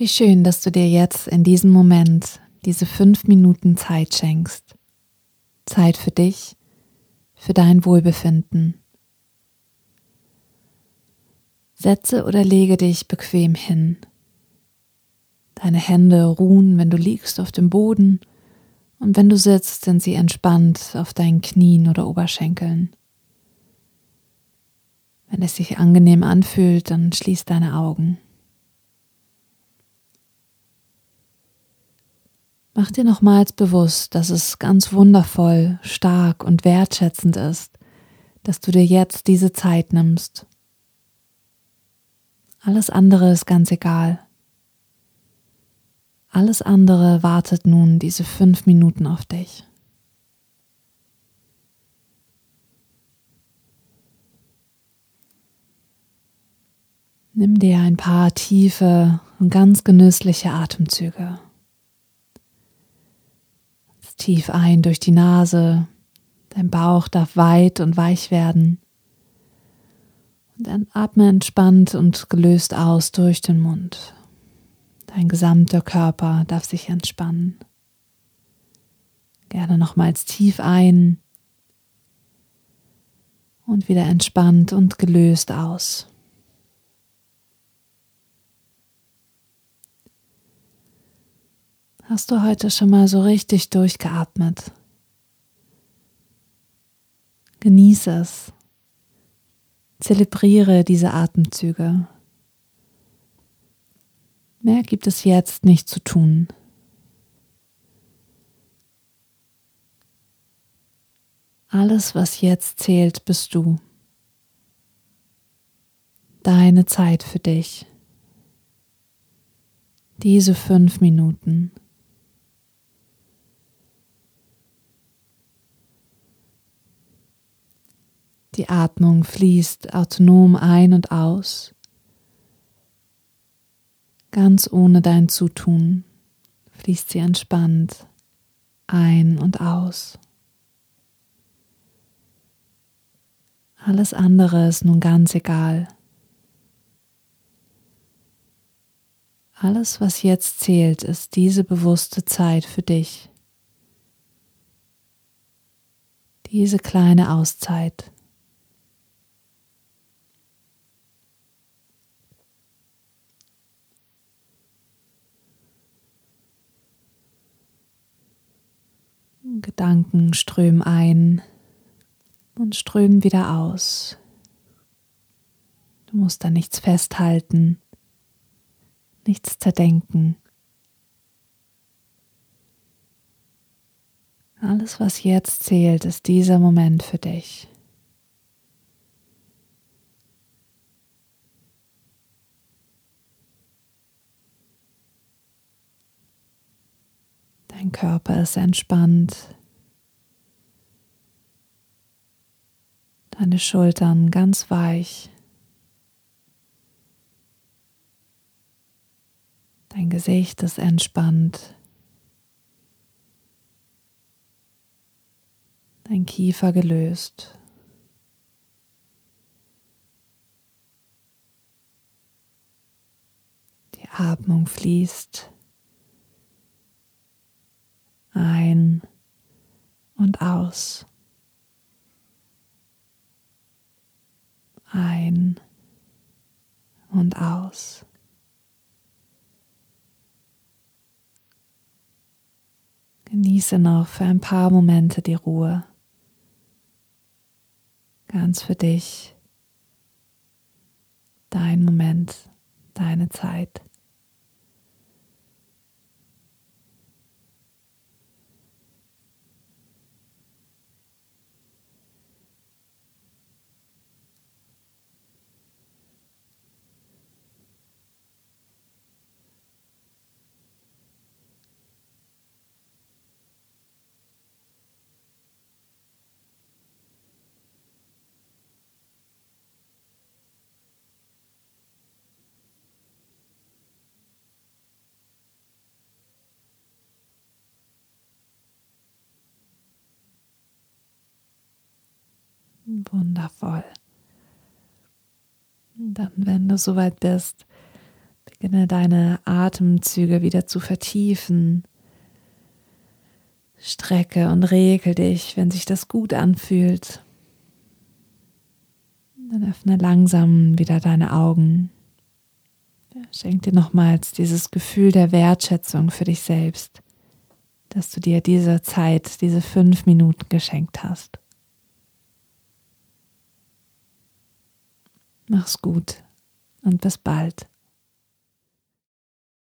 Wie schön, dass du dir jetzt in diesem Moment diese fünf Minuten Zeit schenkst. Zeit für dich, für dein Wohlbefinden. Setze oder lege dich bequem hin. Deine Hände ruhen, wenn du liegst, auf dem Boden und wenn du sitzt, sind sie entspannt auf deinen Knien oder Oberschenkeln. Wenn es sich angenehm anfühlt, dann schließ deine Augen. Mach dir nochmals bewusst, dass es ganz wundervoll, stark und wertschätzend ist, dass du dir jetzt diese Zeit nimmst. Alles andere ist ganz egal. Alles andere wartet nun diese fünf Minuten auf dich. Nimm dir ein paar tiefe und ganz genüssliche Atemzüge tief ein durch die Nase. Dein Bauch darf weit und weich werden. Und dann atme entspannt und gelöst aus durch den Mund. Dein gesamter Körper darf sich entspannen. Gerne nochmals tief ein und wieder entspannt und gelöst aus. Hast du heute schon mal so richtig durchgeatmet? Genieße es. Zelebriere diese Atemzüge. Mehr gibt es jetzt nicht zu tun. Alles, was jetzt zählt, bist du. Deine Zeit für dich. Diese fünf Minuten. Die Atmung fließt autonom ein und aus, ganz ohne dein Zutun fließt sie entspannt ein und aus. Alles andere ist nun ganz egal. Alles, was jetzt zählt, ist diese bewusste Zeit für dich. Diese kleine Auszeit. Gedanken strömen ein und strömen wieder aus. Du musst da nichts festhalten, nichts zerdenken. Alles, was jetzt zählt, ist dieser Moment für dich. Dein Körper ist entspannt. Deine Schultern ganz weich. Dein Gesicht ist entspannt. Dein Kiefer gelöst. Die Atmung fließt ein und aus. Ein und aus. Genieße noch für ein paar Momente die Ruhe. Ganz für dich. Dein Moment, deine Zeit. Wundervoll. Und dann, wenn du soweit bist, Beginne deine Atemzüge wieder zu vertiefen. Strecke und regel dich, wenn sich das gut anfühlt. Dann öffne langsam wieder deine Augen. Schenk dir nochmals dieses Gefühl der Wertschätzung für dich selbst, dass du dir diese Zeit, diese fünf Minuten geschenkt hast. Mach's gut und bis bald.